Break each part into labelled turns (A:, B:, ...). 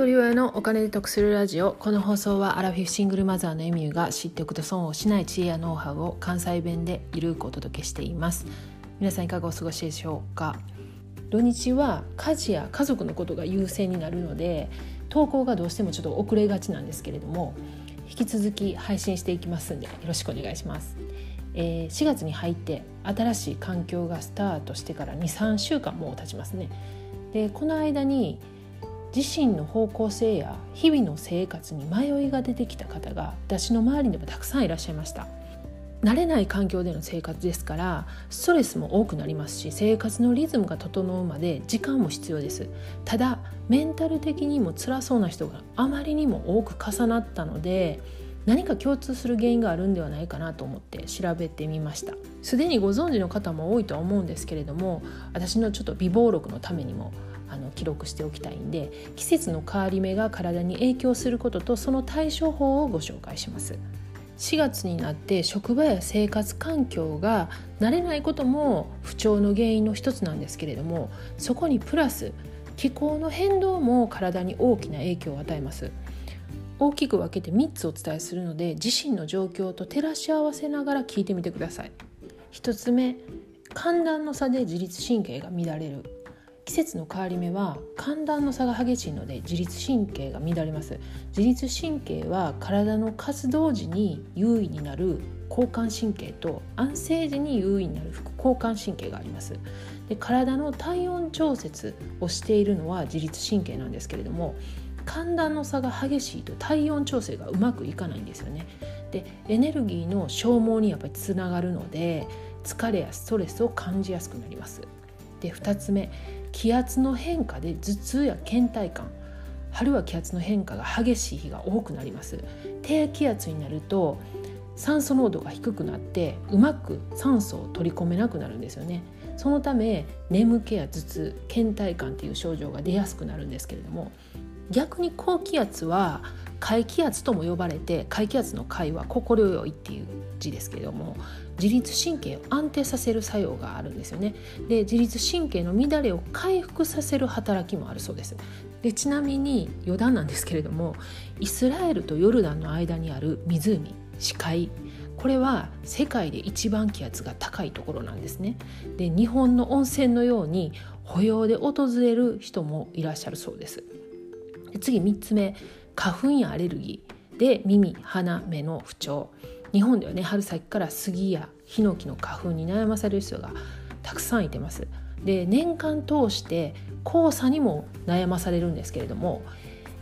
A: 距離親のお金で得するラジオこの放送はアラフィフシングルマザーのエミューが知っておくと損をしない知恵やノウハウを関西弁でゆるくお届けしています。皆さんいかがお過ごしでしょうか？土日は家事や家族のことが優先になるので投稿がどうしてもちょっと遅れがちなんですけれども引き続き配信していきますんでよろしくお願いします。えー、4月に入って新しい環境がスタートしてから23週間もう経ちますね。でこの間に自身の方向性や日々の生活に迷いが出てきた方が私の周りにもたくさんいらっしゃいました。慣れない環境での生活ですからストレスも多くなりますし生活のリズムが整うまで時間も必要です。ただメンタル的にも辛そうな人があまりにも多く重なったので何か共通する原因があるんではないかなと思って調べてみました。すでにご存知の方も多いとは思うんですけれども私のちょっと備忘録のためにもあの記録しておきたいんで季節の変わり目が体に影響することとその対処法をご紹介します。4月になって職場や生活環境が慣れないことも不調の原因の一つなんですけれどもそこにプラス気候の変動も体に大きな影響を与えます。大きく分けて3つお伝えするので自身の状況と照らし合わせながら聞いてみてください。1つ目寒暖の差で自律神経が乱れる。季節の変わり目は寒暖の差が激しいので自律神経が乱れます。自律神経は体の活動時に優位になる交感神経と安静時に優位になる副交感神経があります。で体の体温調節をしているのは自律神経なんですけれども寒暖の差が激しいと体温調整がうまくいかないんですよね。でエネルギーの消耗にやっぱりつながるので疲れやストレスを感じやすくなります。で2つ目気圧の変化で頭痛や倦怠感春は気圧の変化が激しい日が多くなります。低気圧になると酸素濃度が低くなってうまく酸素を取り込めなくなるんですよね。そのため眠気や頭痛倦怠感っていう症状が出やすくなるんですけれども逆に高気圧は回気圧とも呼ばれて回気圧の回は心よいっていう字ですけども自律神経を安定させる作用があるんですよね。で自律神経の乱れを回復させる働きもあるそうです。でちなみに余談なんですけれどもイスラエルとヨルダンの間にある湖視界これは世界で一番気圧が高いところなんですね。で日本の温泉のように保養で訪れる人もいらっしゃるそうです。次3つ目花粉やアレルギー。で耳鼻目の不調。日本ではね春先から杉やヒノキの花粉に悩まされる人がたくさんいてます。で年間通して黄砂にも悩まされるんですけれども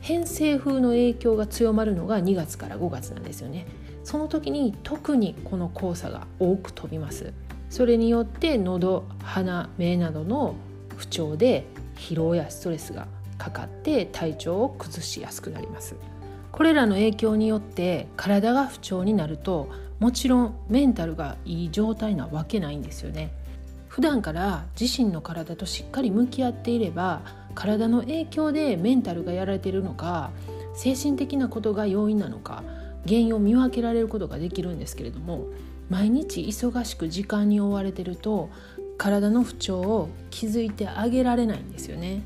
A: 偏西風の影響が強まるのが2月から5月なんですよね。その時に特にこの黄砂が多く飛びます。それによって喉鼻目などの不調で疲労やストレスがかかって体調を崩しやすくなります。これらの影響によって体が不調になるともちろんメンタルがいい状態なわけないんですよね普段から自身の体としっかり向き合っていれば体の影響でメンタルがやられているのか精神的なことが要因なのか原因を見分けられることができるんですけれども毎日忙しく時間に追われてると体の不調を気づいてあげられないんですよね。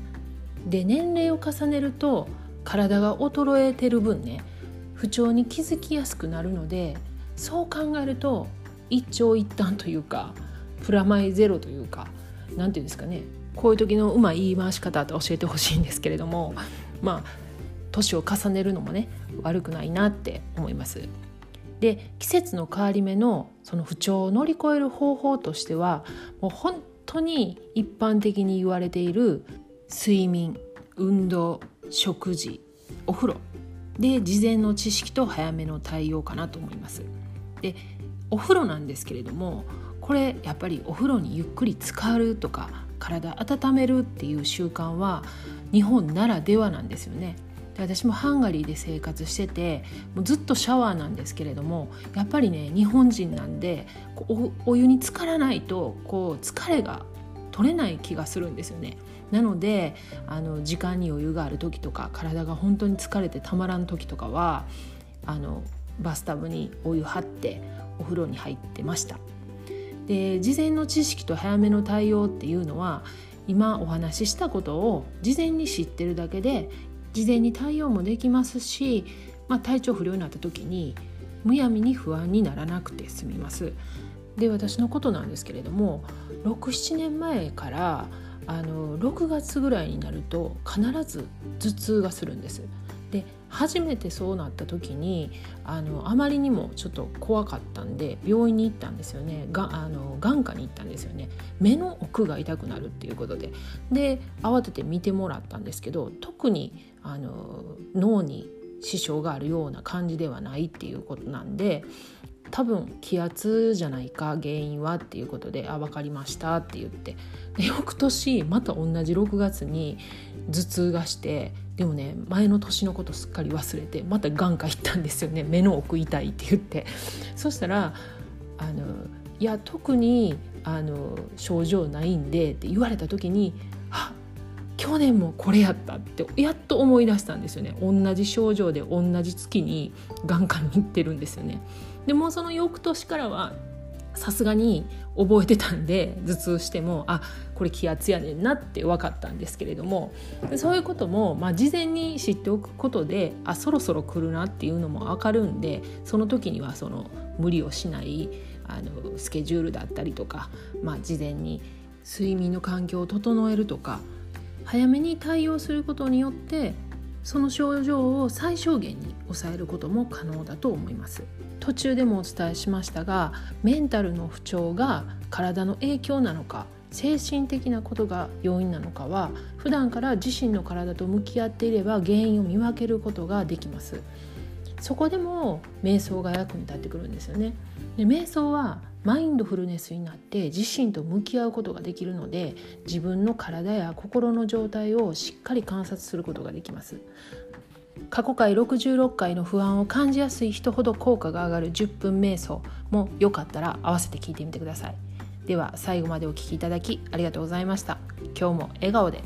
A: で年齢を重ねると体が衰えてる分ね不調に気づきやすくなるのでそう考えると一長一短というかプラマイゼロというか何て言うんですかねこういう時のうまい言い回し方って教えてほしいんですけれどもまあ年を重ねるのもね悪くないなって思います。で季節の変わり目のその不調を乗り越える方法としてはもう本当に一般的に言われている睡眠運動食事お風呂で事前の知識と早めの対応かなと思います。でお風呂なんですけれどもこれやっぱりお風呂にゆっくり浸かるとか体温めるっていう習慣は日本ならではなんですよね。で私もハンガリーで生活しててもうずっとシャワーなんですけれどもやっぱりね日本人なんでおお湯に浸からないとこう疲れが取れない気がするんですよね。なのであの時間に余裕がある時とか体が本当に疲れてたまらん時とかはあのバスタブにお湯張ってお風呂に入ってました。で事前の知識と早めの対応っていうのは今お話ししたことを事前に知ってるだけで事前に対応もできますし、まあ、体調不良になった時にむやみに不安にならなくて済みます。で私のことなんですけれども67年前からあの6月ぐらいになると必ず頭痛がするんです。で初めてそうなった時にあのあまりにもちょっと怖かったんで病院に行ったんですよね。があの眼科に行ったんですよね。目の奥が痛くなるっていうことで。で慌てて見てもらったんですけど特にあの脳に支障があるような感じではないっていうことなんで多分気圧じゃないか原因はっていうことで「あ分かりました」って言って。で翌年また同じ6月に頭痛がしてでもね前の年のことすっかり忘れてまた眼科行ったんですよね。目の奥痛いって言って。そしたらあの「いや特にあの症状ないんで」って言われた時に「あ去年もこれやった」ってやっと思い出したんですよね。同じ症状で同じ月に眼科に行ってるんですよね。でもその翌年からはさすがに覚えてたんで頭痛してもあこれ気圧やねんなって分かったんですけれどもそういうことも、まあ、事前に知っておくことであそろそろ来るなっていうのも分かるんでその時にはその無理をしないあのスケジュールだったりとか、まあ、事前に睡眠の環境を整えるとか早めに対応することによってその症状を最小限に抑えることも可能だと思います。途中でもお伝えしましたがメンタルの不調が体の影響なのか精神的なことが要因なのかは普段から自身の体と向き合っていれば原因を見分けることができます。そこでも瞑想が役に立ってくるんですよね。で瞑想はマインドフルネスになって自身と向き合うことができるので自分の体や心の状態をしっかり観察することができます。過去回66回の不安を感じやすい人ほど効果が上がる10分瞑想もよかったら合わせて聞いてみてください。では最後までお聴きいただきありがとうございました。今日も笑顔で。